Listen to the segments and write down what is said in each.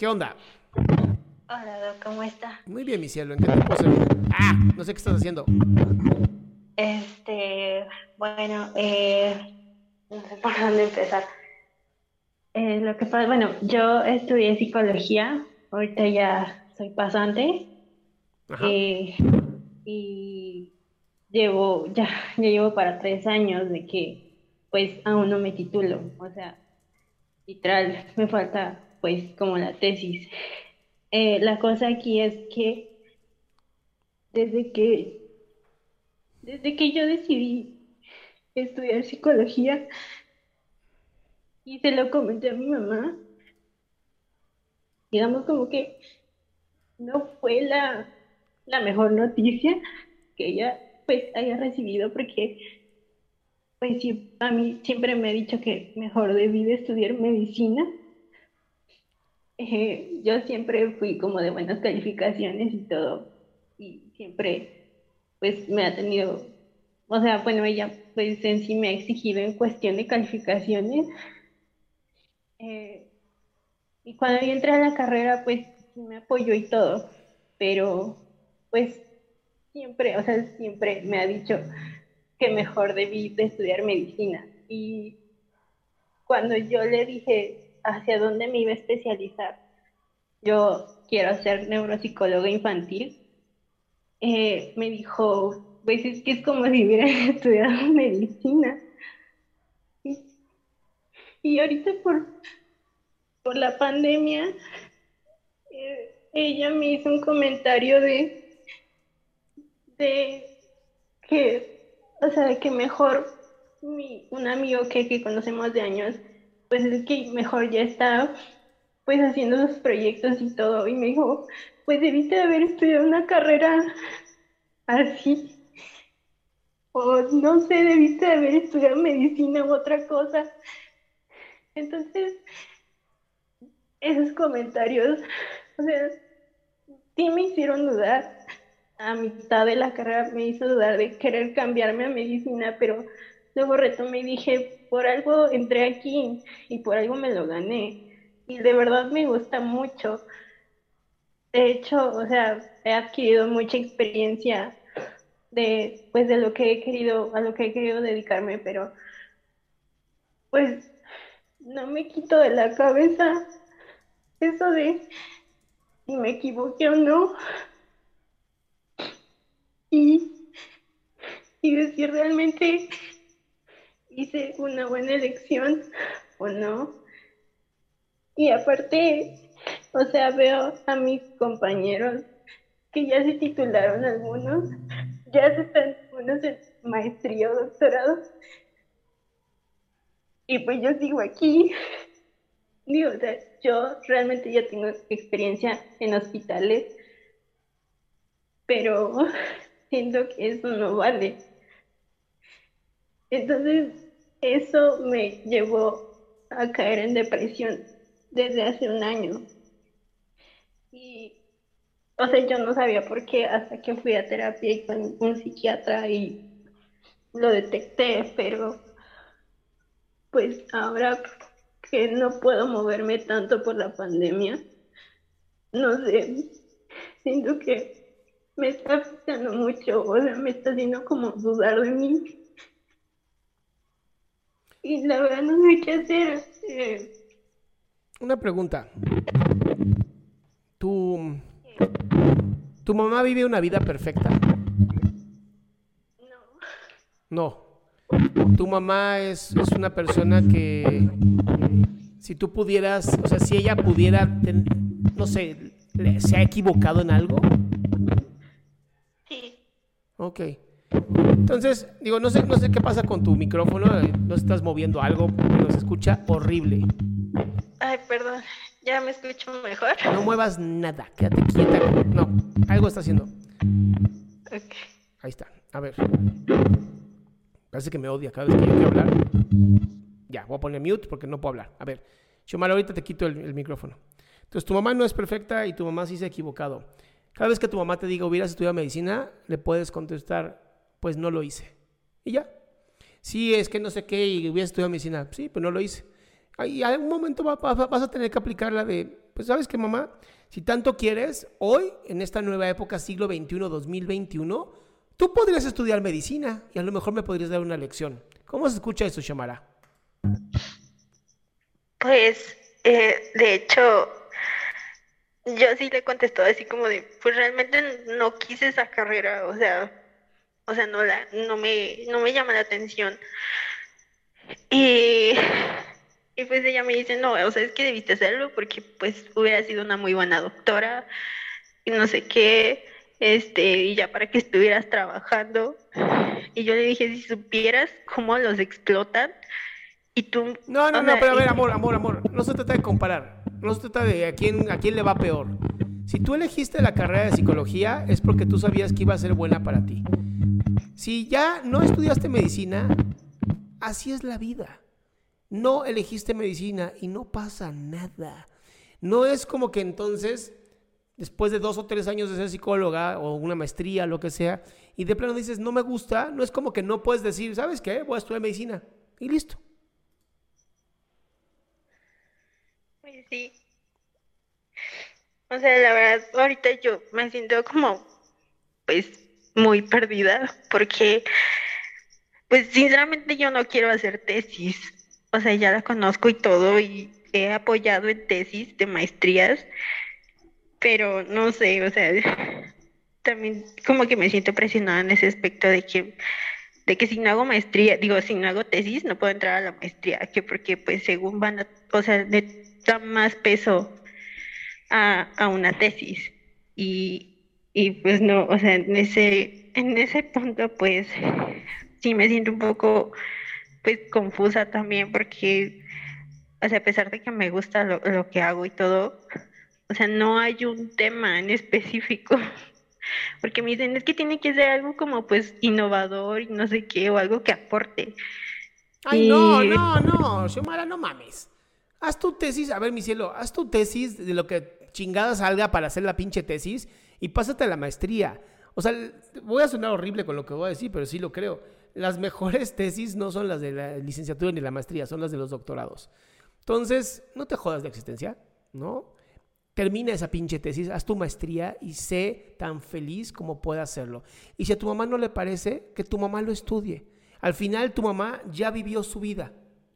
¿Qué onda? Hola, Doc, ¿cómo está? Muy bien, mi cielo. ¿En qué te puedo servir? Ah, no sé qué estás haciendo. Este, bueno, eh, no sé por dónde empezar. Eh, lo que pasa, bueno, yo estudié psicología, ahorita ya soy pasante Ajá. eh, y llevo, ya, ya llevo para tres años de que pues aún no me titulo, o sea, literal, me falta pues como la tesis. Eh, la cosa aquí es que desde que desde que yo decidí estudiar psicología y se lo comenté a mi mamá, digamos como que no fue la, la mejor noticia que ella pues haya recibido porque pues a mí siempre me ha dicho que mejor debí de estudiar medicina. Eh, yo siempre fui como de buenas calificaciones y todo y siempre pues me ha tenido, o sea, bueno, ella pues en sí me ha exigido en cuestión de calificaciones. Eh, y cuando yo entré a la carrera, pues sí me apoyó y todo, pero pues siempre, o sea, siempre me ha dicho que mejor debí de estudiar medicina. Y cuando yo le dije hacia dónde me iba a especializar, yo quiero ser neuropsicóloga infantil, eh, me dijo, pues es que es como si hubiera estudiado medicina. Y, ahorita por, por la pandemia, eh, ella me hizo un comentario de, de que, o sea, que mejor mi, un amigo que, que conocemos de años, pues es que mejor ya está pues haciendo sus proyectos y todo. Y me dijo, pues debiste de haber estudiado una carrera así. O no sé, debiste de haber estudiado medicina u otra cosa. Entonces, esos comentarios, o sea, sí me hicieron dudar. A mitad de la carrera me hizo dudar de querer cambiarme a medicina, pero luego retomé y dije, por algo entré aquí y por algo me lo gané. Y de verdad me gusta mucho. De hecho, o sea, he adquirido mucha experiencia de, pues, de lo que he querido, a lo que he querido dedicarme, pero pues no me quito de la cabeza eso de si me equivoqué o no. Y, y de si realmente hice una buena elección o no. Y aparte, o sea, veo a mis compañeros que ya se titularon algunos, ya se están unos en maestría o doctorado. Y pues yo sigo aquí. Digo, o sea, yo realmente ya tengo experiencia en hospitales, pero siento que eso no vale. Entonces, eso me llevó a caer en depresión desde hace un año. Y, o sea, yo no sabía por qué hasta que fui a terapia y con un psiquiatra y lo detecté, pero pues ahora que no puedo moverme tanto por la pandemia, no sé, siento que me está afectando mucho, o sea, me está haciendo como dudar de mí. Y la verdad no sé qué hacer. eh, Una pregunta. ¿Tu, ¿Tu mamá vive una vida perfecta? No. Tu mamá es, es una persona que, si tú pudieras, o sea, si ella pudiera, ten- no sé, ¿se ha equivocado en algo? sí, Ok. Entonces, digo, no sé, no sé qué pasa con tu micrófono, eh, no estás moviendo algo, pero se escucha horrible. ay, perdón, ya me escucho mejor. No muevas nada, quédate quieta. No, algo está haciendo. Ok. Ahí está. A ver. Parece que me odia cada vez que yo quiero hablar. Ya, voy a poner mute porque no puedo hablar. A ver, Xiomara, ahorita te quito el, el micrófono. Entonces, tu mamá no es perfecta y tu mamá sí se ha equivocado. Cada vez que tu mamá te diga hubieras estudiado medicina, le puedes contestar, pues no lo hice. Y ya. Sí, es que no sé qué y hubieras estudiado medicina. Sí, pero no lo hice. Y algún momento va- va- vas a tener que aplicar la de, pues sabes qué, mamá, si tanto quieres, hoy, en esta nueva época, siglo XXI, 2021, tú podrías estudiar medicina y a lo mejor me podrías dar una lección. ¿Cómo se escucha eso, Shamara? Pues, eh, de hecho, yo sí le contestó así como de, pues realmente no quise esa carrera, o sea, o sea, no la, no me, no me llama la atención. Y, y pues ella me dice, no, o sea, es que debiste hacerlo porque pues hubiera sido una muy buena doctora y no sé qué, este, y ya para que estuvieras trabajando. Y yo le dije, si supieras cómo los explotan. Y tú, No, no, no, sea, pero a ver, amor, amor, amor. No se trata de comparar. No se trata de a quién, a quién le va peor. Si tú elegiste la carrera de psicología, es porque tú sabías que iba a ser buena para ti. Si ya no estudiaste medicina, así es la vida. No elegiste medicina y no pasa nada. No es como que entonces, después de dos o tres años de ser psicóloga o una maestría, lo que sea, y de plano dices, no me gusta, no es como que no puedes decir, ¿sabes qué? Voy a estudiar medicina. Y listo. Pues sí. O sea, la verdad, ahorita yo me siento como, pues, muy perdida, porque, pues, sinceramente yo no quiero hacer tesis. O sea, ya la conozco y todo, y he apoyado en tesis de maestrías, pero no sé, o sea, también como que me siento presionada en ese aspecto de que, de que si no hago maestría, digo, si no hago tesis, no puedo entrar a la maestría, que porque, pues, según van a, o sea, le da más peso a, a una tesis. Y, y pues no, o sea, en ese, en ese punto pues sí me siento un poco pues confusa también porque, o sea, a pesar de que me gusta lo, lo que hago y todo, o sea, no hay un tema en específico. Porque me dicen, es que tiene que ser algo como pues innovador y no sé qué, o algo que aporte. Ay, no, Y- no, no, Xiomara, no mames. Haz tu tesis, a ver, mi cielo, haz tu tesis de lo que chingada salga para hacer la pinche tesis y pásate a la maestría. O sea, voy a sonar horrible con lo que voy a decir, pero sí lo creo. Las mejores tesis no son las de la licenciatura ni la maestría, son las de los doctorados. Entonces, no te jodas de existencia, ¿no? Termina esa pinche tesis, haz tu maestría y sé tan feliz como pueda hacerlo. Y si a tu mamá no le parece, que tu mamá lo estudie. Al final tu mamá ya vivió su vida.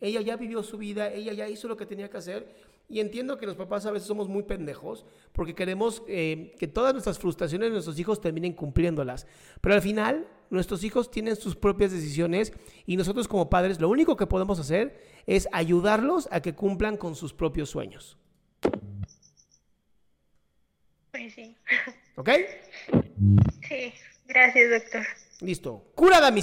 Ella ya vivió su vida, ella ya hizo lo que tenía que hacer. Y entiendo que los papás a veces somos muy pendejos porque queremos eh, que todas nuestras frustraciones de nuestros hijos terminen cumpliéndolas. Pero al final nuestros hijos tienen sus propias decisiones y nosotros como padres lo único que podemos hacer es ayudarlos a que cumplan con sus propios sueños. Pues sí. ¿Ok? Sí, gracias, doctor. Listo. Curada, mi